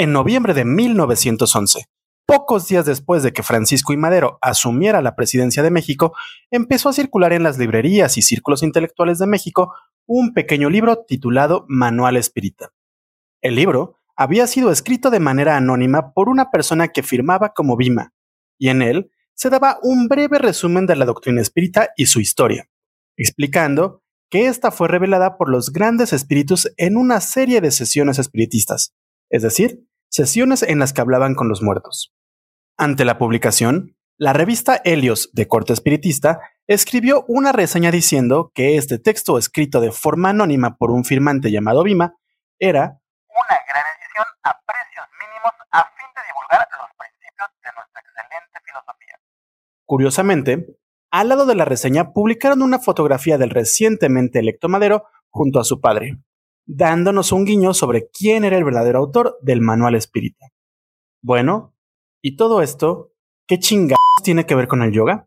En noviembre de 1911, pocos días después de que Francisco I. Madero asumiera la presidencia de México, empezó a circular en las librerías y círculos intelectuales de México un pequeño libro titulado Manual Espírita. El libro había sido escrito de manera anónima por una persona que firmaba como Bima, y en él se daba un breve resumen de la doctrina espírita y su historia, explicando que ésta fue revelada por los grandes espíritus en una serie de sesiones espiritistas, es decir, sesiones en las que hablaban con los muertos. Ante la publicación, la revista Helios de corte espiritista escribió una reseña diciendo que este texto escrito de forma anónima por un firmante llamado Bima era una gran edición a precios mínimos a fin de divulgar los principios de nuestra excelente filosofía. Curiosamente, al lado de la reseña publicaron una fotografía del recientemente electo Madero junto a su padre, dándonos un guiño sobre quién era el verdadero autor del manual espírita. Bueno, ¿y todo esto qué chingados tiene que ver con el yoga?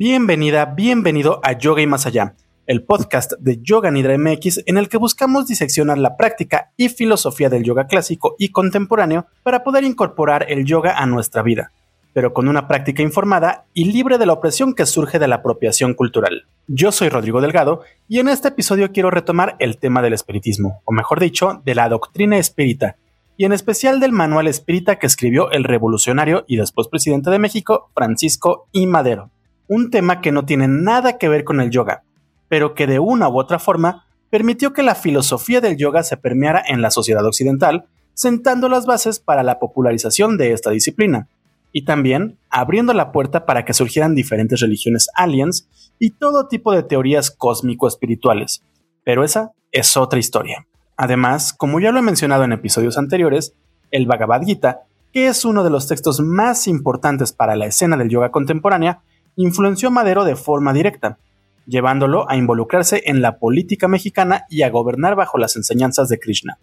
Bienvenida, bienvenido a Yoga y Más Allá, el podcast de Yoga Nidra MX en el que buscamos diseccionar la práctica y filosofía del yoga clásico y contemporáneo para poder incorporar el yoga a nuestra vida, pero con una práctica informada y libre de la opresión que surge de la apropiación cultural. Yo soy Rodrigo Delgado y en este episodio quiero retomar el tema del espiritismo, o mejor dicho, de la doctrina espírita, y en especial del manual espírita que escribió el revolucionario y después presidente de México, Francisco I. Madero un tema que no tiene nada que ver con el yoga, pero que de una u otra forma permitió que la filosofía del yoga se permeara en la sociedad occidental, sentando las bases para la popularización de esta disciplina, y también abriendo la puerta para que surgieran diferentes religiones aliens y todo tipo de teorías cósmico-espirituales. Pero esa es otra historia. Además, como ya lo he mencionado en episodios anteriores, el Bhagavad Gita, que es uno de los textos más importantes para la escena del yoga contemporánea, influenció a Madero de forma directa, llevándolo a involucrarse en la política mexicana y a gobernar bajo las enseñanzas de Krishna.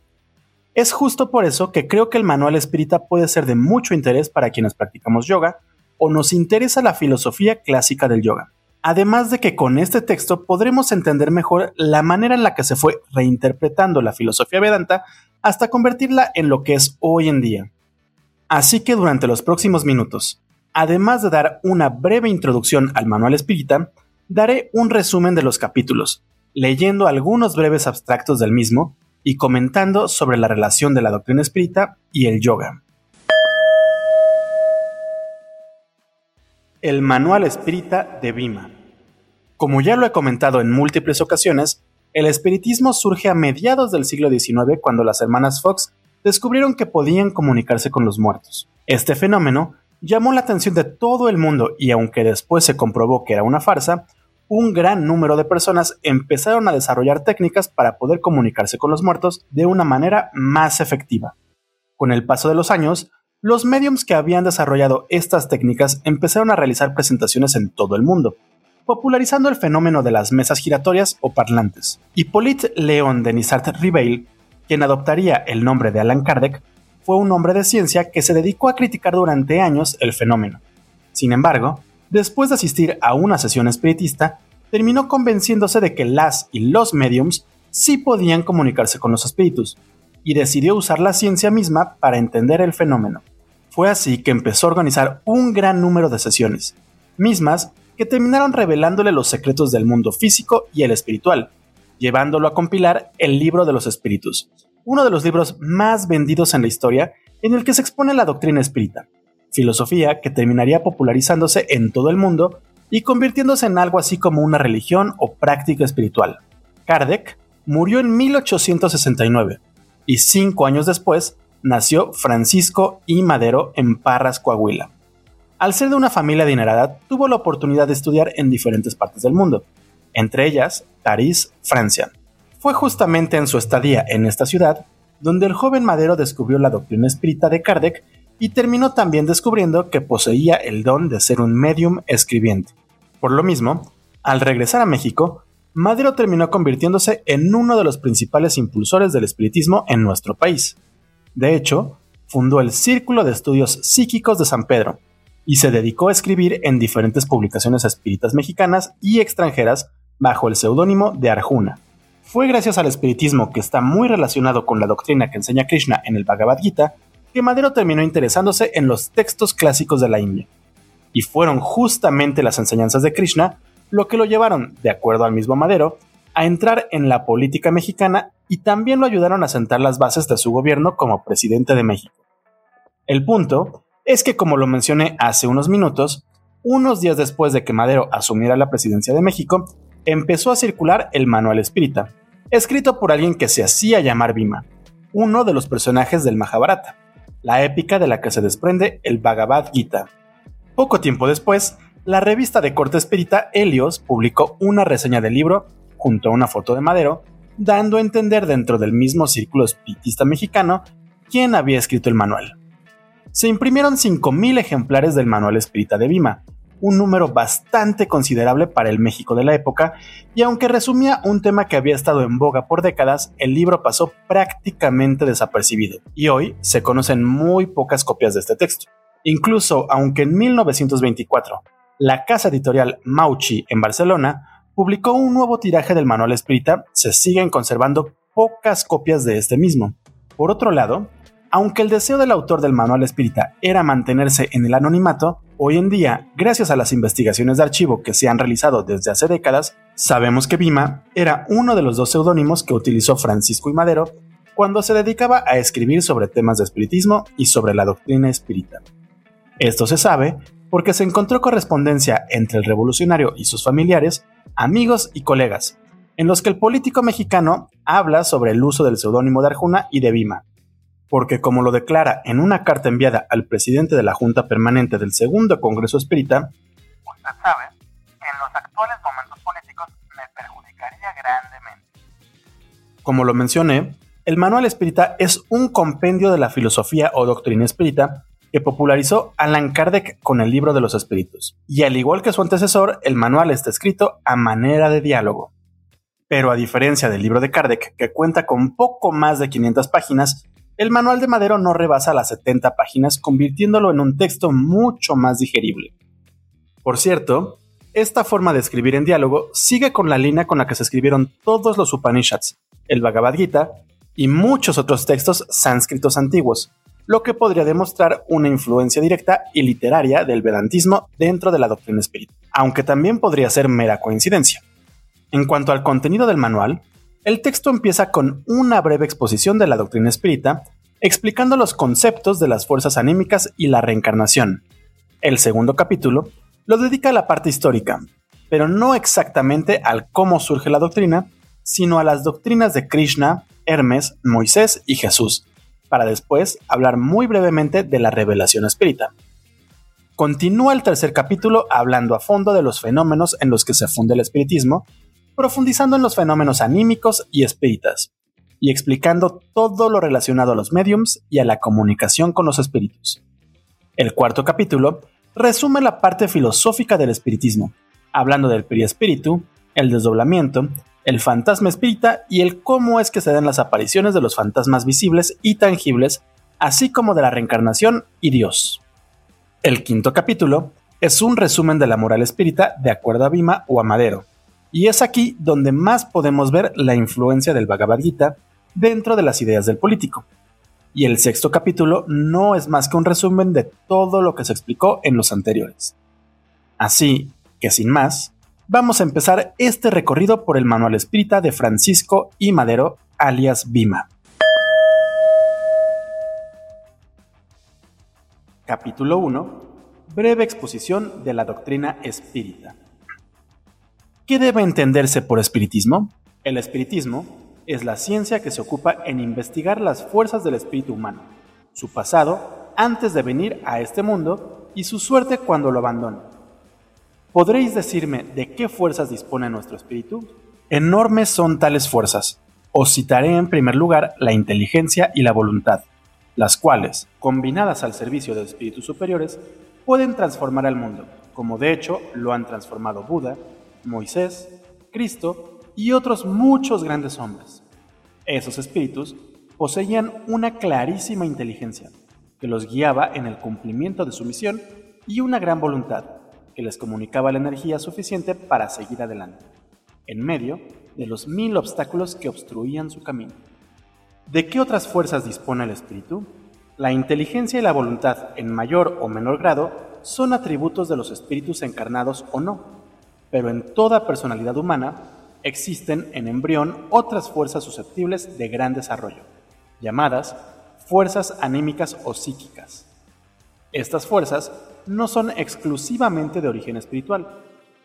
Es justo por eso que creo que el manual espírita puede ser de mucho interés para quienes practicamos yoga o nos interesa la filosofía clásica del yoga. Además de que con este texto podremos entender mejor la manera en la que se fue reinterpretando la filosofía Vedanta hasta convertirla en lo que es hoy en día. Así que durante los próximos minutos, Además de dar una breve introducción al manual espírita, daré un resumen de los capítulos, leyendo algunos breves abstractos del mismo y comentando sobre la relación de la doctrina espírita y el yoga. El manual espírita de Bima. Como ya lo he comentado en múltiples ocasiones, el espiritismo surge a mediados del siglo XIX cuando las hermanas Fox descubrieron que podían comunicarse con los muertos. Este fenómeno llamó la atención de todo el mundo y aunque después se comprobó que era una farsa, un gran número de personas empezaron a desarrollar técnicas para poder comunicarse con los muertos de una manera más efectiva. Con el paso de los años, los mediums que habían desarrollado estas técnicas empezaron a realizar presentaciones en todo el mundo, popularizando el fenómeno de las mesas giratorias o parlantes. Hippolyte Léon Denisart Ribeil, quien adoptaría el nombre de Alan Kardec, fue un hombre de ciencia que se dedicó a criticar durante años el fenómeno. Sin embargo, después de asistir a una sesión espiritista, terminó convenciéndose de que las y los mediums sí podían comunicarse con los espíritus, y decidió usar la ciencia misma para entender el fenómeno. Fue así que empezó a organizar un gran número de sesiones, mismas que terminaron revelándole los secretos del mundo físico y el espiritual, llevándolo a compilar el libro de los espíritus, uno de los libros más vendidos en la historia en el que se expone la doctrina espírita, filosofía que terminaría popularizándose en todo el mundo y convirtiéndose en algo así como una religión o práctica espiritual. Kardec murió en 1869 y cinco años después nació Francisco I. Madero en Parras, Coahuila. Al ser de una familia adinerada, tuvo la oportunidad de estudiar en diferentes partes del mundo, entre ellas París, Francia. Fue justamente en su estadía en esta ciudad donde el joven Madero descubrió la doctrina espírita de Kardec y terminó también descubriendo que poseía el don de ser un medium escribiente. Por lo mismo, al regresar a México, Madero terminó convirtiéndose en uno de los principales impulsores del espiritismo en nuestro país. De hecho, fundó el Círculo de Estudios Psíquicos de San Pedro y se dedicó a escribir en diferentes publicaciones espíritas mexicanas y extranjeras bajo el seudónimo de Arjuna. Fue gracias al espiritismo que está muy relacionado con la doctrina que enseña Krishna en el Bhagavad Gita que Madero terminó interesándose en los textos clásicos de la India. Y fueron justamente las enseñanzas de Krishna lo que lo llevaron, de acuerdo al mismo Madero, a entrar en la política mexicana y también lo ayudaron a sentar las bases de su gobierno como presidente de México. El punto es que, como lo mencioné hace unos minutos, unos días después de que Madero asumiera la presidencia de México, empezó a circular el Manual Espírita, escrito por alguien que se hacía llamar Bhima, uno de los personajes del Mahabharata, la épica de la que se desprende el Bhagavad Gita. Poco tiempo después, la revista de corte espírita Helios publicó una reseña del libro junto a una foto de Madero, dando a entender dentro del mismo círculo espiritista mexicano quién había escrito el manual. Se imprimieron 5.000 ejemplares del manual espírita de Bima, un número bastante considerable para el México de la época, y aunque resumía un tema que había estado en boga por décadas, el libro pasó prácticamente desapercibido, y hoy se conocen muy pocas copias de este texto. Incluso aunque en 1924 la casa editorial Mauchi en Barcelona publicó un nuevo tiraje del manual espírita, se siguen conservando pocas copias de este mismo. Por otro lado, aunque el deseo del autor del manual espírita era mantenerse en el anonimato, hoy en día, gracias a las investigaciones de archivo que se han realizado desde hace décadas, sabemos que Bima era uno de los dos seudónimos que utilizó Francisco y Madero cuando se dedicaba a escribir sobre temas de espiritismo y sobre la doctrina espírita. Esto se sabe porque se encontró correspondencia entre el revolucionario y sus familiares, amigos y colegas, en los que el político mexicano habla sobre el uso del seudónimo de Arjuna y de Bima, porque como lo declara en una carta enviada al presidente de la Junta Permanente del Segundo Congreso Espírita, usted sabe que en los actuales momentos políticos me perjudicaría grandemente. Como lo mencioné, el Manual Espírita es un compendio de la filosofía o doctrina espírita que popularizó Allan Kardec con el libro de los espíritus. Y al igual que su antecesor, el manual está escrito a manera de diálogo. Pero a diferencia del libro de Kardec, que cuenta con poco más de 500 páginas, el manual de Madero no rebasa las 70 páginas, convirtiéndolo en un texto mucho más digerible. Por cierto, esta forma de escribir en diálogo sigue con la línea con la que se escribieron todos los Upanishads, el Bhagavad Gita y muchos otros textos sánscritos antiguos, lo que podría demostrar una influencia directa y literaria del vedantismo dentro de la doctrina espírita, aunque también podría ser mera coincidencia. En cuanto al contenido del manual, el texto empieza con una breve exposición de la doctrina espírita, explicando los conceptos de las fuerzas anímicas y la reencarnación. El segundo capítulo lo dedica a la parte histórica, pero no exactamente al cómo surge la doctrina, sino a las doctrinas de Krishna, Hermes, Moisés y Jesús, para después hablar muy brevemente de la revelación espírita. Continúa el tercer capítulo hablando a fondo de los fenómenos en los que se funde el espiritismo, profundizando en los fenómenos anímicos y espíritas, y explicando todo lo relacionado a los mediums y a la comunicación con los espíritus. El cuarto capítulo resume la parte filosófica del espiritismo, hablando del periespíritu, el desdoblamiento, el fantasma espírita y el cómo es que se dan las apariciones de los fantasmas visibles y tangibles, así como de la reencarnación y Dios. El quinto capítulo es un resumen de la moral espírita de acuerdo a Bima o a Madero, y es aquí donde más podemos ver la influencia del Bhagavad Gita dentro de las ideas del político. Y el sexto capítulo no es más que un resumen de todo lo que se explicó en los anteriores. Así que sin más, vamos a empezar este recorrido por el Manual Espírita de Francisco y Madero, alias Bima. Capítulo 1. Breve exposición de la doctrina espírita. ¿Qué debe entenderse por espiritismo? El espiritismo es la ciencia que se ocupa en investigar las fuerzas del espíritu humano, su pasado antes de venir a este mundo y su suerte cuando lo abandone. ¿Podréis decirme de qué fuerzas dispone nuestro espíritu? Enormes son tales fuerzas. Os citaré en primer lugar la inteligencia y la voluntad, las cuales, combinadas al servicio de espíritus superiores, pueden transformar al mundo, como de hecho lo han transformado Buda, Moisés, Cristo y otros muchos grandes hombres. Esos espíritus poseían una clarísima inteligencia que los guiaba en el cumplimiento de su misión y una gran voluntad que les comunicaba la energía suficiente para seguir adelante, en medio de los mil obstáculos que obstruían su camino. ¿De qué otras fuerzas dispone el espíritu? La inteligencia y la voluntad, en mayor o menor grado, son atributos de los espíritus encarnados o no, pero en toda personalidad humana existen en embrión otras fuerzas susceptibles de gran desarrollo, llamadas fuerzas anímicas o psíquicas. Estas fuerzas no son exclusivamente de origen espiritual,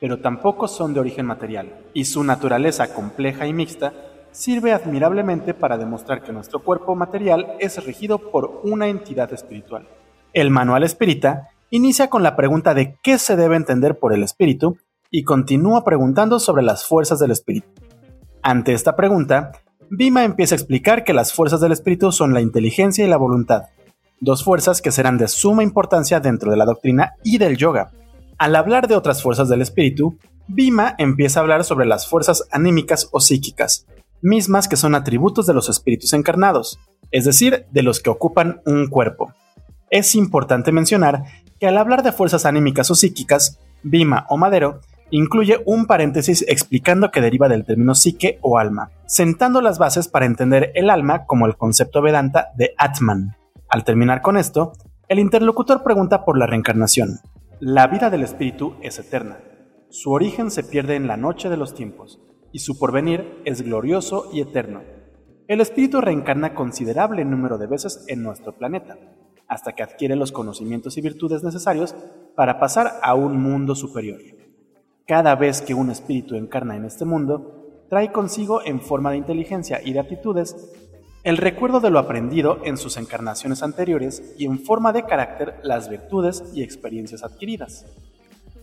pero tampoco son de origen material, y su naturaleza compleja y mixta sirve admirablemente para demostrar que nuestro cuerpo material es regido por una entidad espiritual. El manual espírita inicia con la pregunta de qué se debe entender por el espíritu y continúa preguntando sobre las fuerzas del espíritu. Ante esta pregunta, Bima empieza a explicar que las fuerzas del espíritu son la inteligencia y la voluntad, dos fuerzas que serán de suma importancia dentro de la doctrina y del yoga. Al hablar de otras fuerzas del espíritu, Bima empieza a hablar sobre las fuerzas anímicas o psíquicas, mismas que son atributos de los espíritus encarnados, es decir, de los que ocupan un cuerpo. Es importante mencionar que al hablar de fuerzas anímicas o psíquicas, Bima o Madero incluye un paréntesis explicando que deriva del término psique o alma, sentando las bases para entender el alma como el concepto Vedanta de Atman. Al terminar con esto, el interlocutor pregunta por la reencarnación. La vida del espíritu es eterna. Su origen se pierde en la noche de los tiempos, y su porvenir es glorioso y eterno. El espíritu reencarna considerable número de veces en nuestro planeta, hasta que adquiere los conocimientos y virtudes necesarios para pasar a un mundo superior. Cada vez que un espíritu encarna en este mundo, trae consigo en forma de inteligencia y de aptitudes el recuerdo de lo aprendido en sus encarnaciones anteriores y en forma de carácter las virtudes y experiencias adquiridas.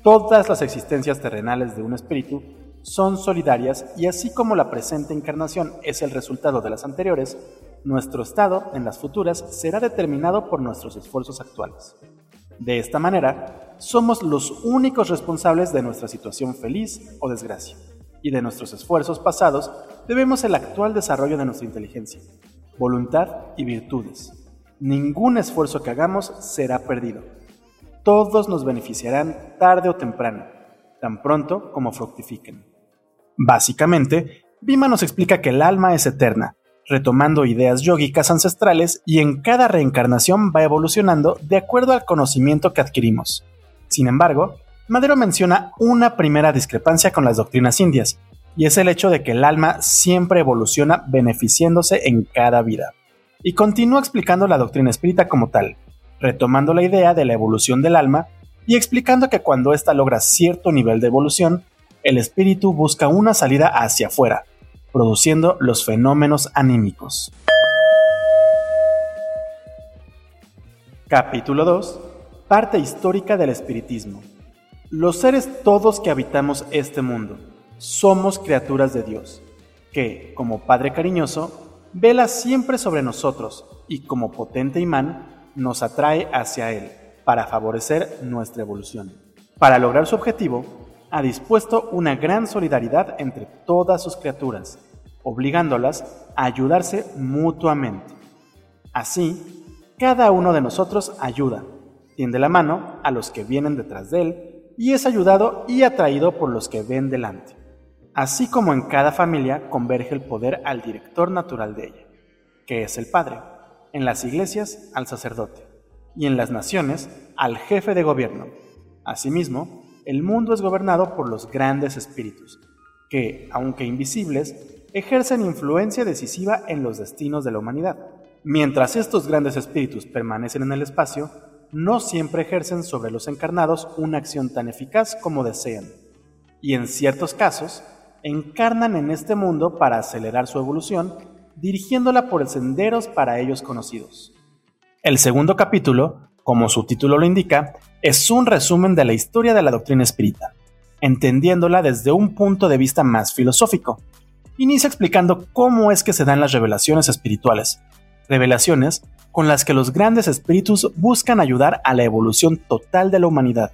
Todas las existencias terrenales de un espíritu son solidarias y así como la presente encarnación es el resultado de las anteriores, nuestro estado en las futuras será determinado por nuestros esfuerzos actuales. De esta manera, somos los únicos responsables de nuestra situación feliz o desgracia, y de nuestros esfuerzos pasados debemos el actual desarrollo de nuestra inteligencia, voluntad y virtudes. Ningún esfuerzo que hagamos será perdido. Todos nos beneficiarán tarde o temprano, tan pronto como fructifiquen. Básicamente, Bima nos explica que el alma es eterna, retomando ideas yógicas ancestrales y en cada reencarnación va evolucionando de acuerdo al conocimiento que adquirimos. Sin embargo, Madero menciona una primera discrepancia con las doctrinas indias, y es el hecho de que el alma siempre evoluciona beneficiándose en cada vida. Y continúa explicando la doctrina espírita como tal, retomando la idea de la evolución del alma y explicando que cuando ésta logra cierto nivel de evolución, el espíritu busca una salida hacia afuera, produciendo los fenómenos anímicos. Capítulo 2. Parte histórica del espiritismo. Los seres todos que habitamos este mundo somos criaturas de Dios, que, como Padre cariñoso, vela siempre sobre nosotros y como potente imán nos atrae hacia Él para favorecer nuestra evolución. Para lograr su objetivo, ha dispuesto una gran solidaridad entre todas sus criaturas, obligándolas a ayudarse mutuamente. Así, cada uno de nosotros ayuda, tiende la mano a los que vienen detrás de él y es ayudado y atraído por los que ven delante. Así como en cada familia converge el poder al director natural de ella, que es el Padre, en las iglesias al sacerdote y en las naciones al jefe de gobierno. Asimismo, el mundo es gobernado por los grandes espíritus, que, aunque invisibles, ejercen influencia decisiva en los destinos de la humanidad. Mientras estos grandes espíritus permanecen en el espacio, no siempre ejercen sobre los encarnados una acción tan eficaz como desean, y en ciertos casos, encarnan en este mundo para acelerar su evolución, dirigiéndola por senderos para ellos conocidos. El segundo capítulo, como su título lo indica, es un resumen de la historia de la doctrina espírita, entendiéndola desde un punto de vista más filosófico. Inicia explicando cómo es que se dan las revelaciones espirituales, revelaciones con las que los grandes espíritus buscan ayudar a la evolución total de la humanidad,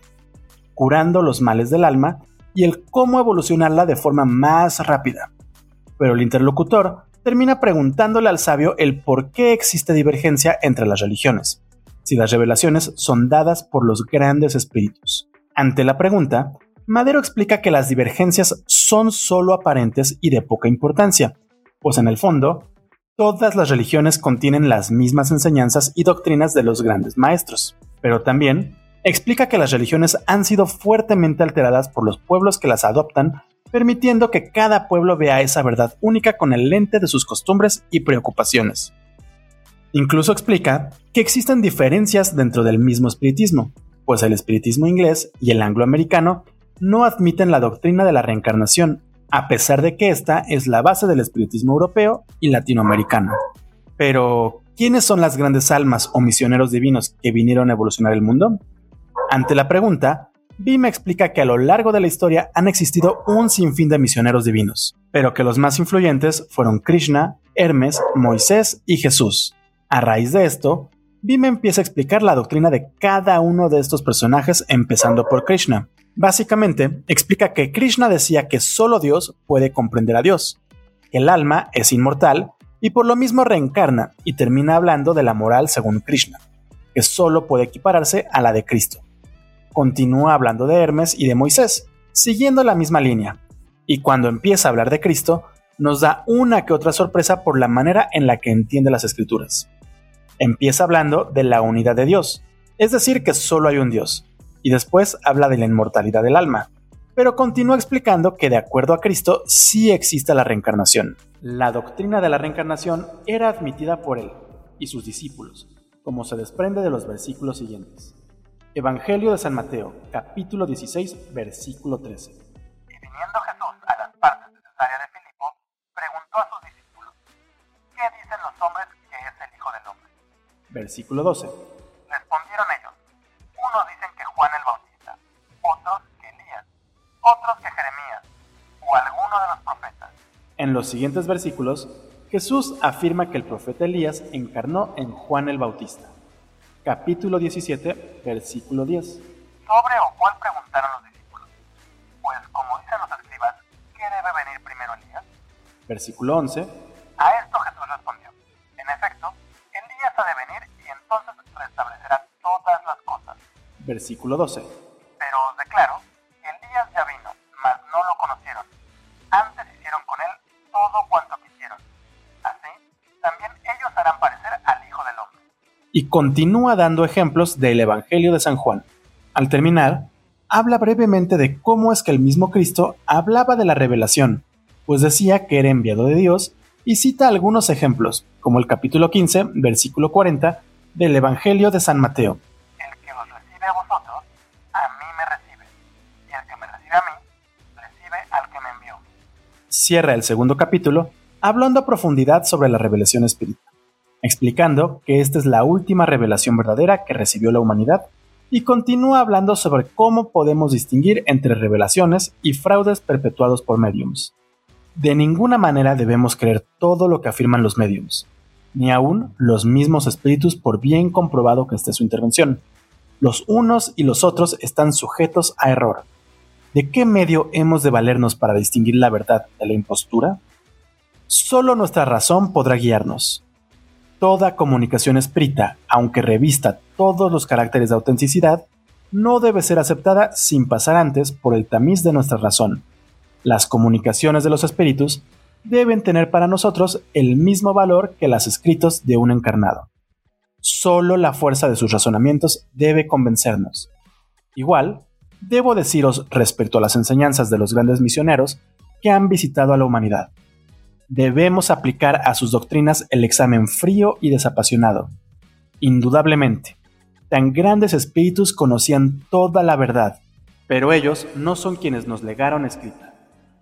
curando los males del alma y el cómo evolucionarla de forma más rápida. Pero el interlocutor termina preguntándole al sabio el por qué existe divergencia entre las religiones, si las revelaciones son dadas por los grandes espíritus. Ante la pregunta, Madero explica que las divergencias son solo aparentes y de poca importancia, pues en el fondo, todas las religiones contienen las mismas enseñanzas y doctrinas de los grandes maestros, pero también explica que las religiones han sido fuertemente alteradas por los pueblos que las adoptan, permitiendo que cada pueblo vea esa verdad única con el lente de sus costumbres y preocupaciones. Incluso explica que existen diferencias dentro del mismo espiritismo, pues el espiritismo inglés y el angloamericano no admiten la doctrina de la reencarnación, a pesar de que esta es la base del espiritismo europeo y latinoamericano. Pero, ¿quiénes son las grandes almas o misioneros divinos que vinieron a evolucionar el mundo? Ante la pregunta, Bima explica que a lo largo de la historia han existido un sinfín de misioneros divinos, pero que los más influyentes fueron Krishna, Hermes, Moisés y Jesús. A raíz de esto, Bima empieza a explicar la doctrina de cada uno de estos personajes, empezando por Krishna. Básicamente, explica que Krishna decía que solo Dios puede comprender a Dios, el alma es inmortal y por lo mismo reencarna y termina hablando de la moral según Krishna, que solo puede equipararse a la de Cristo continúa hablando de Hermes y de Moisés, siguiendo la misma línea, y cuando empieza a hablar de Cristo, nos da una que otra sorpresa por la manera en la que entiende las escrituras. Empieza hablando de la unidad de Dios, es decir, que solo hay un Dios, y después habla de la inmortalidad del alma, pero continúa explicando que de acuerdo a Cristo sí existe la reencarnación. La doctrina de la reencarnación era admitida por él y sus discípulos, como se desprende de los versículos siguientes. Evangelio de San Mateo, capítulo 16, versículo 13. Y viniendo Jesús a las partes de Cesarea de Filipo, preguntó a sus discípulos, ¿qué dicen los hombres que es el Hijo del Hombre? Versículo 12. Los siguientes versículos, Jesús afirma que el profeta Elías encarnó en Juan el Bautista capítulo 17, versículo 10. Sobre o cuál preguntaron los discípulos. Pues como dicen los escribas, ¿qué debe venir primero Elías? Versículo 11. A esto Jesús respondió. En efecto, Elías ha de venir y entonces restablecerá todas las cosas. Versículo 12. Continúa dando ejemplos del Evangelio de San Juan. Al terminar, habla brevemente de cómo es que el mismo Cristo hablaba de la revelación, pues decía que era enviado de Dios y cita algunos ejemplos, como el capítulo 15, versículo 40 del Evangelio de San Mateo. El que os recibe a vosotros, a mí me recibe, y el que me recibe a mí, recibe al que me envió. Cierra el segundo capítulo hablando a profundidad sobre la revelación espiritual explicando que esta es la última revelación verdadera que recibió la humanidad, y continúa hablando sobre cómo podemos distinguir entre revelaciones y fraudes perpetuados por mediums. De ninguna manera debemos creer todo lo que afirman los mediums, ni aún los mismos espíritus por bien comprobado que esté su intervención. Los unos y los otros están sujetos a error. ¿De qué medio hemos de valernos para distinguir la verdad de la impostura? Solo nuestra razón podrá guiarnos. Toda comunicación escrita, aunque revista todos los caracteres de autenticidad, no debe ser aceptada sin pasar antes por el tamiz de nuestra razón. Las comunicaciones de los espíritus deben tener para nosotros el mismo valor que las escritos de un encarnado. Solo la fuerza de sus razonamientos debe convencernos. Igual, debo deciros respecto a las enseñanzas de los grandes misioneros que han visitado a la humanidad debemos aplicar a sus doctrinas el examen frío y desapasionado. Indudablemente, tan grandes espíritus conocían toda la verdad, pero ellos no son quienes nos legaron escrita.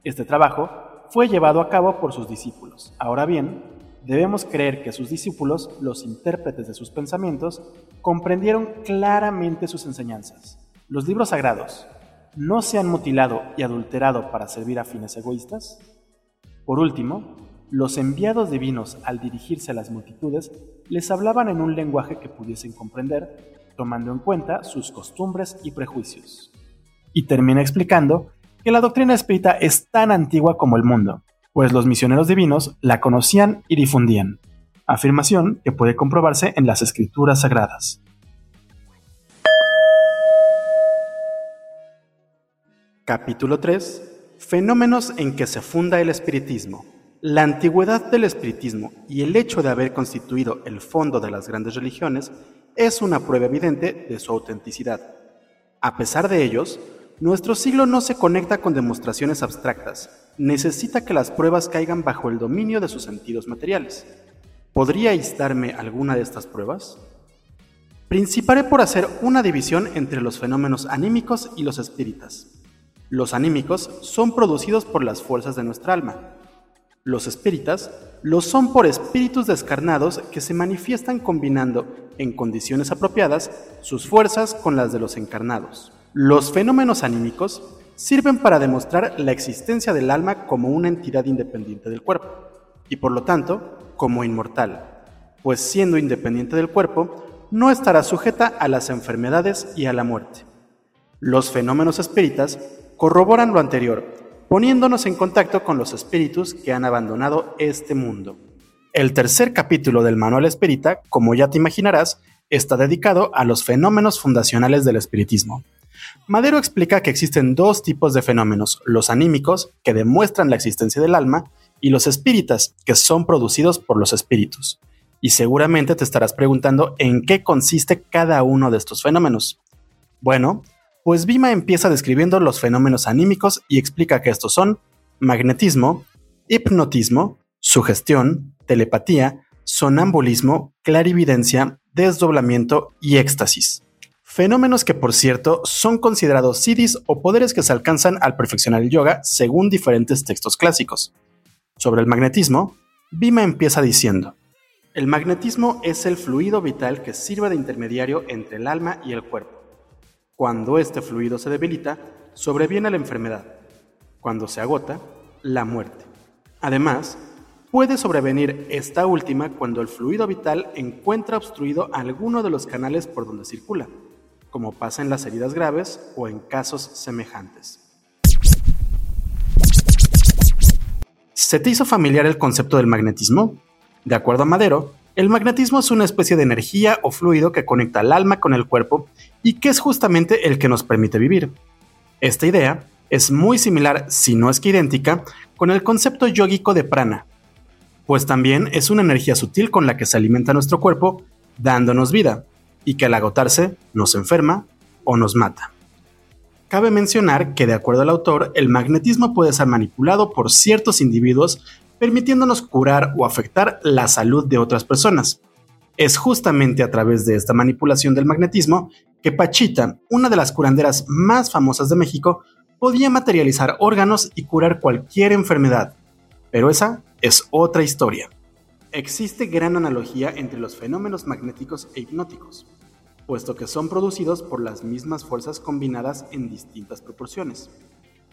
Este trabajo fue llevado a cabo por sus discípulos. Ahora bien, debemos creer que sus discípulos, los intérpretes de sus pensamientos, comprendieron claramente sus enseñanzas. Los libros sagrados no se han mutilado y adulterado para servir a fines egoístas. Por último, los enviados divinos, al dirigirse a las multitudes, les hablaban en un lenguaje que pudiesen comprender, tomando en cuenta sus costumbres y prejuicios. Y termina explicando que la doctrina espírita es tan antigua como el mundo, pues los misioneros divinos la conocían y difundían, afirmación que puede comprobarse en las escrituras sagradas. Capítulo 3. Fenómenos en que se funda el espiritismo. La antigüedad del espiritismo y el hecho de haber constituido el fondo de las grandes religiones es una prueba evidente de su autenticidad. A pesar de ellos, nuestro siglo no se conecta con demostraciones abstractas, necesita que las pruebas caigan bajo el dominio de sus sentidos materiales. ¿Podríais darme alguna de estas pruebas? Principaré por hacer una división entre los fenómenos anímicos y los espíritas. Los anímicos son producidos por las fuerzas de nuestra alma. Los espíritas lo son por espíritus descarnados que se manifiestan combinando, en condiciones apropiadas, sus fuerzas con las de los encarnados. Los fenómenos anímicos sirven para demostrar la existencia del alma como una entidad independiente del cuerpo, y por lo tanto como inmortal, pues siendo independiente del cuerpo, no estará sujeta a las enfermedades y a la muerte. Los fenómenos espíritas corroboran lo anterior, poniéndonos en contacto con los espíritus que han abandonado este mundo. El tercer capítulo del Manual Espírita, como ya te imaginarás, está dedicado a los fenómenos fundacionales del espiritismo. Madero explica que existen dos tipos de fenómenos, los anímicos, que demuestran la existencia del alma, y los espíritas, que son producidos por los espíritus. Y seguramente te estarás preguntando en qué consiste cada uno de estos fenómenos. Bueno, pues Bima empieza describiendo los fenómenos anímicos y explica que estos son magnetismo, hipnotismo, sugestión, telepatía, sonambulismo, clarividencia, desdoblamiento y éxtasis. Fenómenos que, por cierto, son considerados siddhis o poderes que se alcanzan al perfeccionar el yoga según diferentes textos clásicos. Sobre el magnetismo, Bima empieza diciendo, el magnetismo es el fluido vital que sirve de intermediario entre el alma y el cuerpo. Cuando este fluido se debilita, sobreviene la enfermedad. Cuando se agota, la muerte. Además, puede sobrevenir esta última cuando el fluido vital encuentra obstruido alguno de los canales por donde circula como pasa en las heridas graves o en casos semejantes. ¿Se te hizo familiar el concepto del magnetismo? De acuerdo a Madero, el magnetismo es una especie de energía o fluido que conecta al alma con el cuerpo y que es justamente el que nos permite vivir. Esta idea es muy similar, si no es que idéntica, con el concepto yógico de prana, pues también es una energía sutil con la que se alimenta nuestro cuerpo, dándonos vida, y que al agotarse nos enferma o nos mata. Cabe mencionar que de acuerdo al autor, el magnetismo puede ser manipulado por ciertos individuos permitiéndonos curar o afectar la salud de otras personas. Es justamente a través de esta manipulación del magnetismo que Pachita, una de las curanderas más famosas de México, podía materializar órganos y curar cualquier enfermedad. Pero esa es otra historia. Existe gran analogía entre los fenómenos magnéticos e hipnóticos, puesto que son producidos por las mismas fuerzas combinadas en distintas proporciones.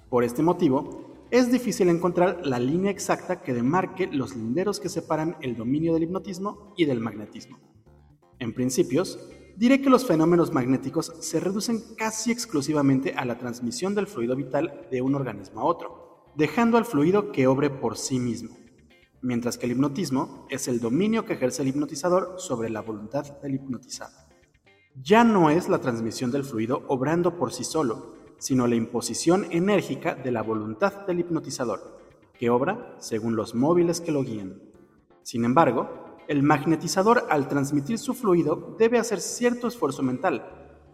Por este motivo, es difícil encontrar la línea exacta que demarque los linderos que separan el dominio del hipnotismo y del magnetismo. En principios, diré que los fenómenos magnéticos se reducen casi exclusivamente a la transmisión del fluido vital de un organismo a otro, dejando al fluido que obre por sí mismo mientras que el hipnotismo es el dominio que ejerce el hipnotizador sobre la voluntad del hipnotizado. Ya no es la transmisión del fluido obrando por sí solo, sino la imposición enérgica de la voluntad del hipnotizador, que obra según los móviles que lo guían. Sin embargo, el magnetizador al transmitir su fluido debe hacer cierto esfuerzo mental.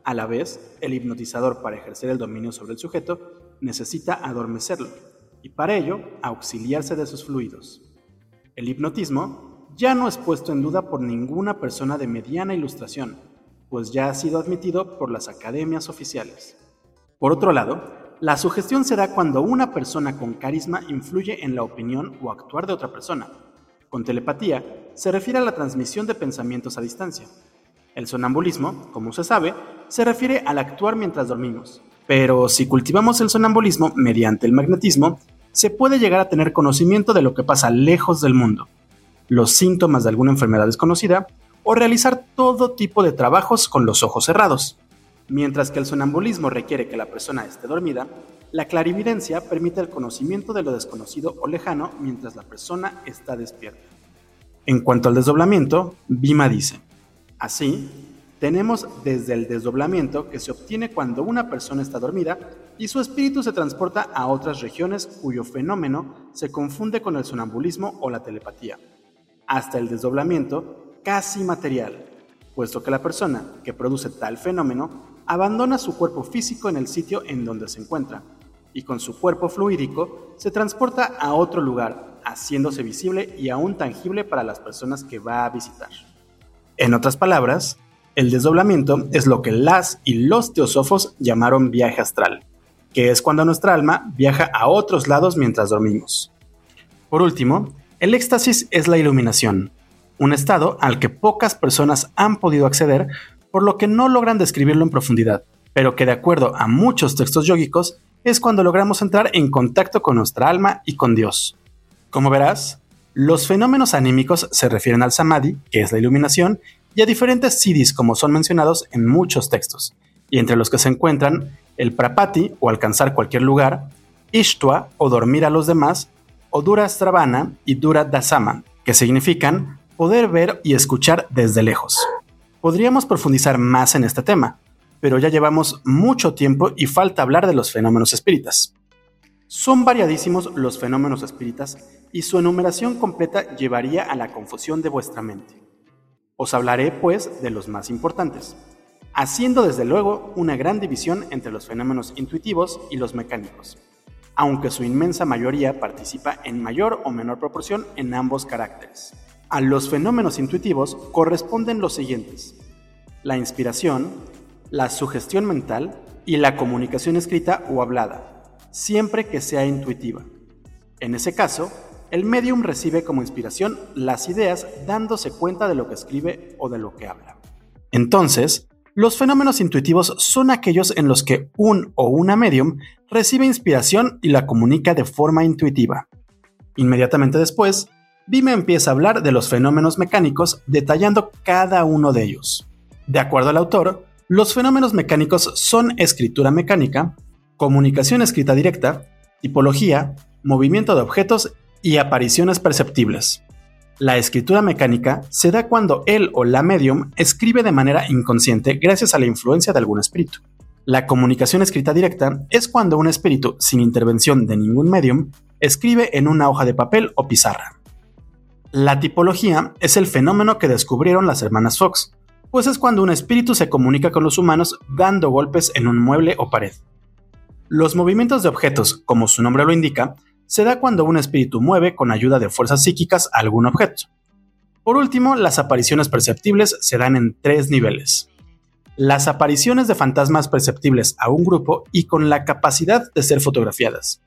A la vez, el hipnotizador para ejercer el dominio sobre el sujeto necesita adormecerlo, y para ello auxiliarse de sus fluidos. El hipnotismo ya no es puesto en duda por ninguna persona de mediana ilustración, pues ya ha sido admitido por las academias oficiales. Por otro lado, la sugestión se da cuando una persona con carisma influye en la opinión o actuar de otra persona, Con telepatía se refiere a la transmisión de pensamientos a distancia. El sonambulismo, como se sabe, se refiere al actuar mientras dormimos. Pero si cultivamos el sonambulismo mediante el magnetismo, se puede llegar a tener conocimiento de lo que pasa lejos del mundo, los síntomas de alguna enfermedad desconocida o realizar todo tipo de trabajos con los ojos cerrados. Mientras que el sonambulismo requiere que la persona esté dormida, la clarividencia permite el conocimiento de lo desconocido o lejano mientras la persona está despierta. En cuanto al desdoblamiento, Bima dice, así, tenemos desde el desdoblamiento que se obtiene cuando una persona está dormida y su espíritu se transporta a otras regiones cuyo fenómeno se confunde con el sonambulismo o la telepatía, hasta el desdoblamiento casi material, puesto que la persona que produce tal fenómeno abandona su cuerpo físico en el sitio en donde se encuentra y con su cuerpo fluídico se transporta a otro lugar, haciéndose visible y aún tangible para las personas que va a visitar. En otras palabras, el desdoblamiento es lo que las y los teosófos llamaron viaje astral, que es cuando nuestra alma viaja a otros lados mientras dormimos. Por último, el éxtasis es la iluminación, un estado al que pocas personas han podido acceder por lo que no logran describirlo en profundidad, pero que de acuerdo a muchos textos yógicos es cuando logramos entrar en contacto con nuestra alma y con Dios. Como verás, los fenómenos anímicos se refieren al samadhi, que es la iluminación, y a diferentes siddhis como son mencionados en muchos textos, y entre los que se encuentran el prapati o alcanzar cualquier lugar, ishtva o dormir a los demás, o dura stravana y dura dasama, que significan poder ver y escuchar desde lejos. Podríamos profundizar más en este tema, pero ya llevamos mucho tiempo y falta hablar de los fenómenos espíritas. Son variadísimos los fenómenos espíritas y su enumeración completa llevaría a la confusión de vuestra mente. Os hablaré, pues, de los más importantes, haciendo desde luego una gran división entre los fenómenos intuitivos y los mecánicos, aunque su inmensa mayoría participa en mayor o menor proporción en ambos caracteres. A los fenómenos intuitivos corresponden los siguientes. La inspiración, la sugestión mental y la comunicación escrita o hablada, siempre que sea intuitiva. En ese caso, el medium recibe como inspiración las ideas dándose cuenta de lo que escribe o de lo que habla. Entonces, los fenómenos intuitivos son aquellos en los que un o una medium recibe inspiración y la comunica de forma intuitiva. Inmediatamente después, Bime empieza a hablar de los fenómenos mecánicos detallando cada uno de ellos. De acuerdo al autor, los fenómenos mecánicos son escritura mecánica, comunicación escrita directa, tipología, movimiento de objetos y apariciones perceptibles. La escritura mecánica se da cuando él o la medium escribe de manera inconsciente gracias a la influencia de algún espíritu. La comunicación escrita directa es cuando un espíritu, sin intervención de ningún medium, escribe en una hoja de papel o pizarra. La tipología es el fenómeno que descubrieron las hermanas Fox, pues es cuando un espíritu se comunica con los humanos dando golpes en un mueble o pared. Los movimientos de objetos, como su nombre lo indica, se da cuando un espíritu mueve con ayuda de fuerzas psíquicas algún objeto. Por último, las apariciones perceptibles se dan en tres niveles. Las apariciones de fantasmas perceptibles a un grupo y con la capacidad de ser fotografiadas.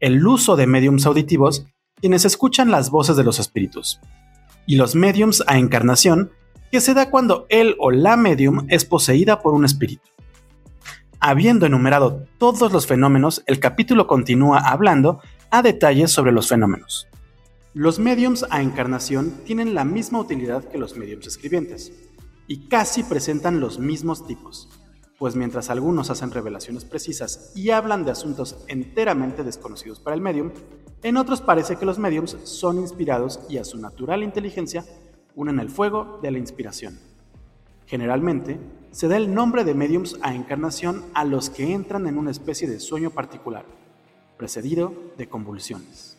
El uso de mediums auditivos quienes escuchan las voces de los espíritus, y los mediums a encarnación, que se da cuando él o la medium es poseída por un espíritu. Habiendo enumerado todos los fenómenos, el capítulo continúa hablando a detalles sobre los fenómenos. Los mediums a encarnación tienen la misma utilidad que los mediums escribientes, y casi presentan los mismos tipos, pues mientras algunos hacen revelaciones precisas y hablan de asuntos enteramente desconocidos para el medium, en otros parece que los mediums son inspirados y a su natural inteligencia unen el fuego de la inspiración. Generalmente, se da el nombre de mediums a encarnación a los que entran en una especie de sueño particular, precedido de convulsiones.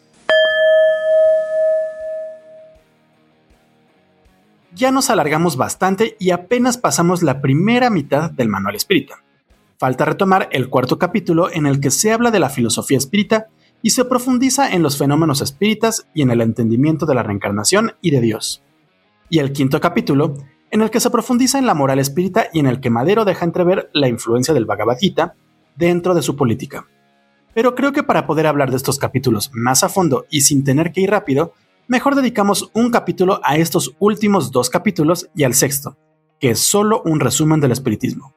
Ya nos alargamos bastante y apenas pasamos la primera mitad del manual espírita. Falta retomar el cuarto capítulo en el que se habla de la filosofía espírita y se profundiza en los fenómenos espíritas y en el entendimiento de la reencarnación y de Dios. Y el quinto capítulo, en el que se profundiza en la moral espírita y en el que Madero deja entrever la influencia del Bhagavad Gita dentro de su política. Pero creo que para poder hablar de estos capítulos más a fondo y sin tener que ir rápido, mejor dedicamos un capítulo a estos últimos dos capítulos y al sexto, que es solo un resumen del espiritismo.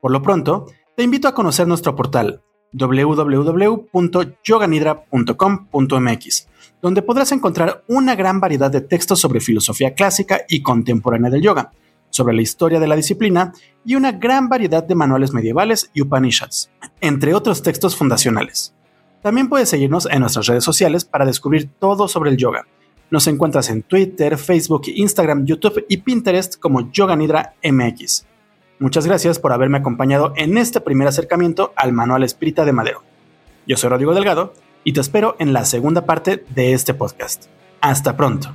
Por lo pronto, te invito a conocer nuestro portal www.yoganidra.com.mx, donde podrás encontrar una gran variedad de textos sobre filosofía clásica y contemporánea del yoga, sobre la historia de la disciplina y una gran variedad de manuales medievales y Upanishads, entre otros textos fundacionales. También puedes seguirnos en nuestras redes sociales para descubrir todo sobre el yoga. Nos encuentras en Twitter, Facebook, Instagram, YouTube y Pinterest como Yoga Nidra MX. Muchas gracias por haberme acompañado en este primer acercamiento al Manual Espírita de Madero. Yo soy Rodrigo Delgado y te espero en la segunda parte de este podcast. Hasta pronto.